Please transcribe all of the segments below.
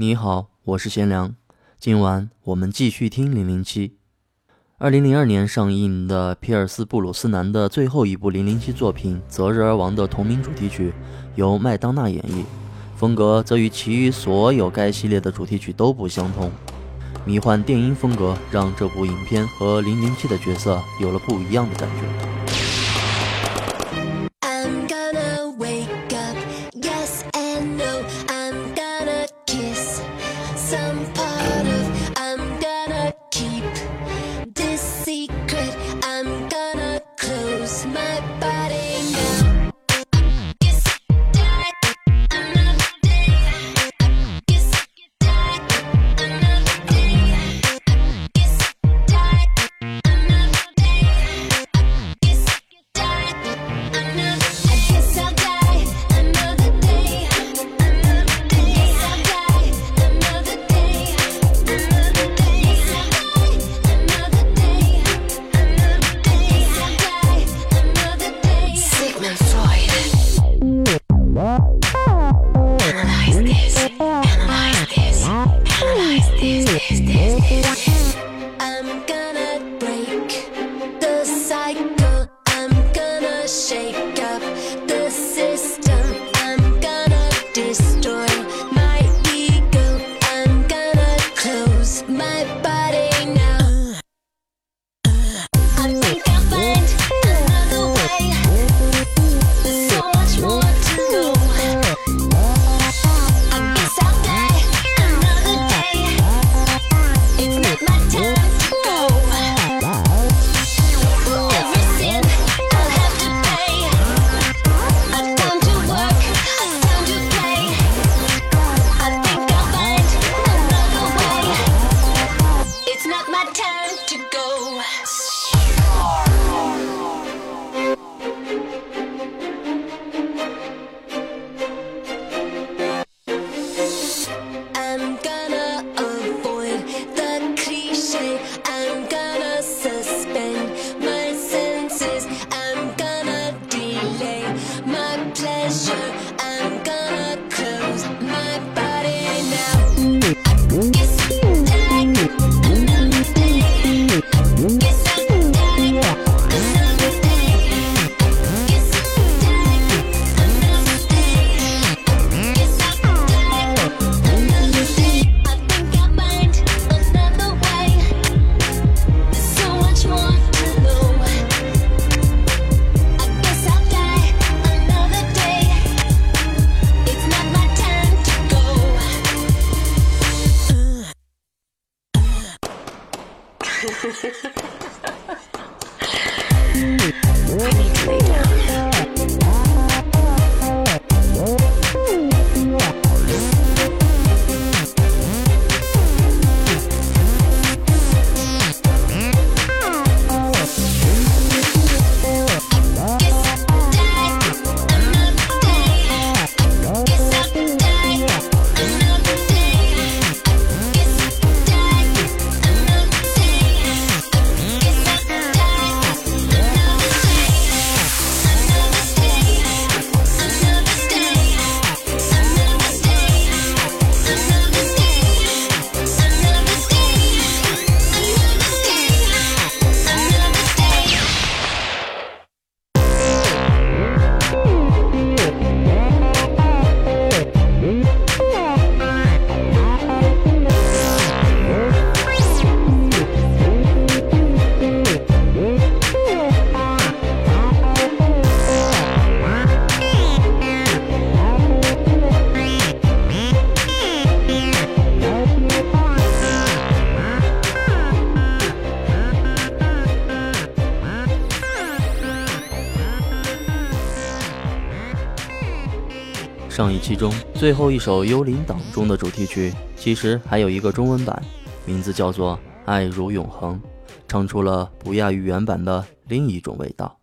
你好，我是贤良。今晚我们继续听《零零七》。二零零二年上映的皮尔斯·布鲁斯南的最后一部《零零七》作品《择日而亡》的同名主题曲，由麦当娜演绎，风格则与其余所有该系列的主题曲都不相同。迷幻电音风格让这部影片和零零七的角色有了不一样的感觉。上一期中最后一首《幽灵党》中的主题曲，其实还有一个中文版，名字叫做《爱如永恒》，唱出了不亚于原版的另一种味道。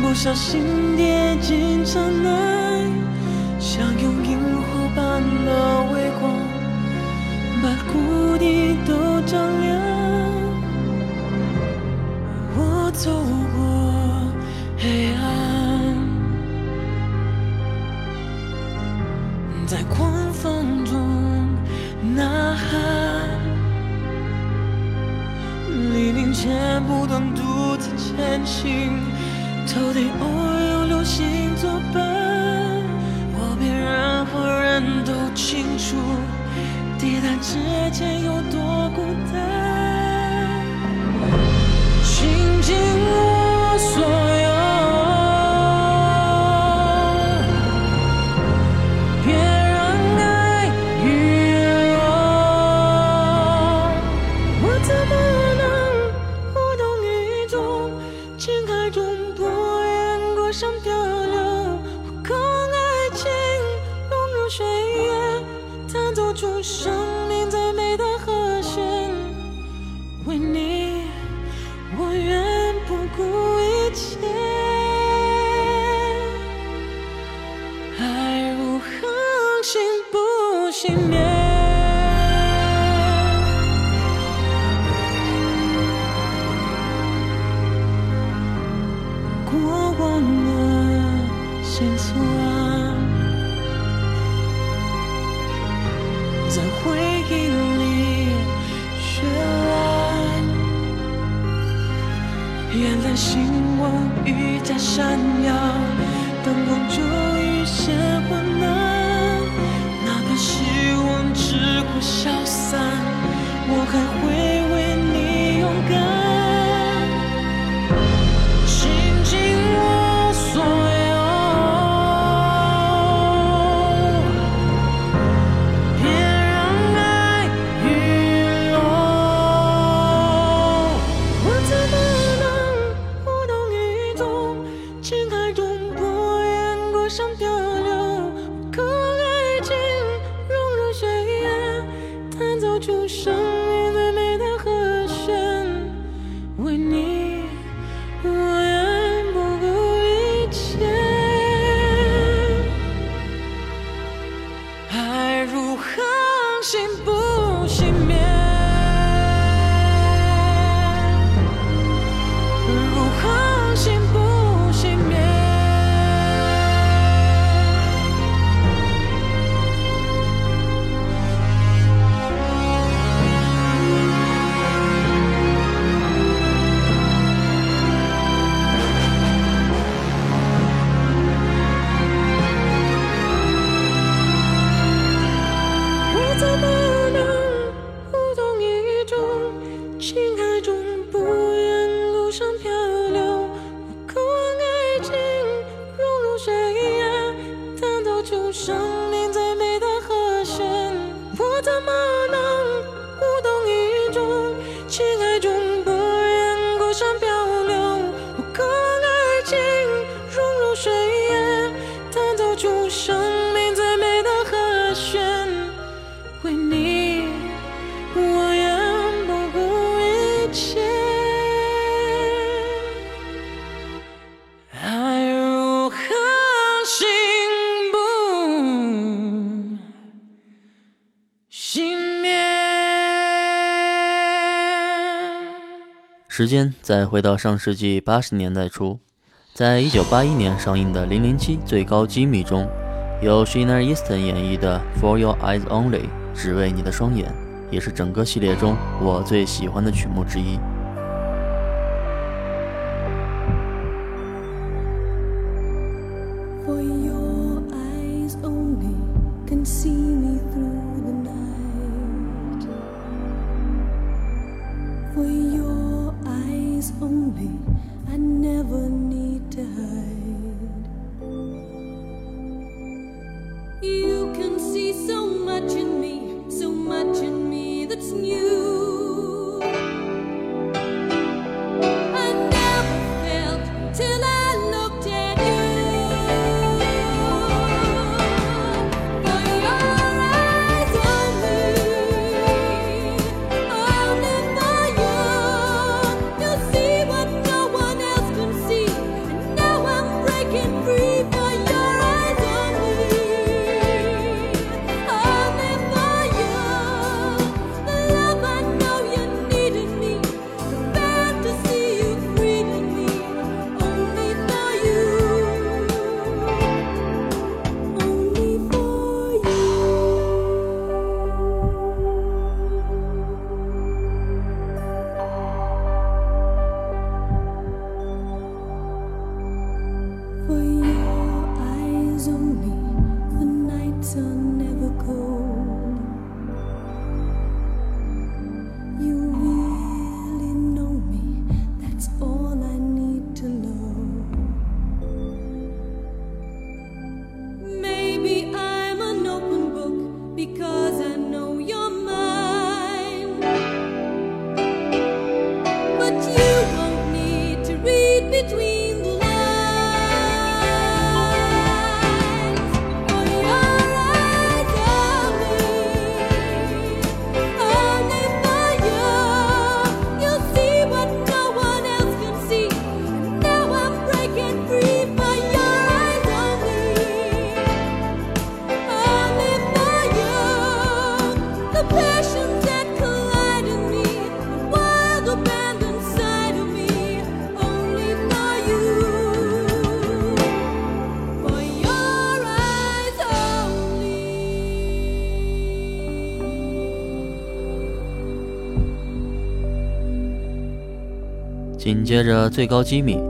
不小心跌进尘埃，像用萤火般的微光把谷底都照亮。我走过黑暗，在狂风中呐喊。黎明前不断独自前行，头顶偶尔有流星作伴。我比任何人都清楚，抵达之前有多孤单。倾尽心酸，在回忆里绚烂。原来星光愈加闪耀，灯光终于现昏暗。哪怕希望只会消散，就生生命。时间再回到上世纪八十年代初，在一九八一年上映的《零零七最高机密》中，由 Sheena Easton 演绎的《For Your Eyes Only》只为你的双眼，也是整个系列中我最喜欢的曲目之一。For your eyes only can see me through 紧接着最高机密，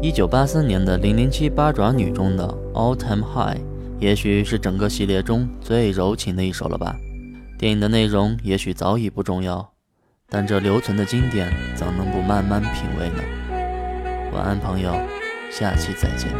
一九八三年的《零零七八爪女》中的《All Time High》，也许是整个系列中最柔情的一首了吧。电影的内容也许早已不重要，但这留存的经典怎能不慢慢品味呢？晚安，朋友，下期再见。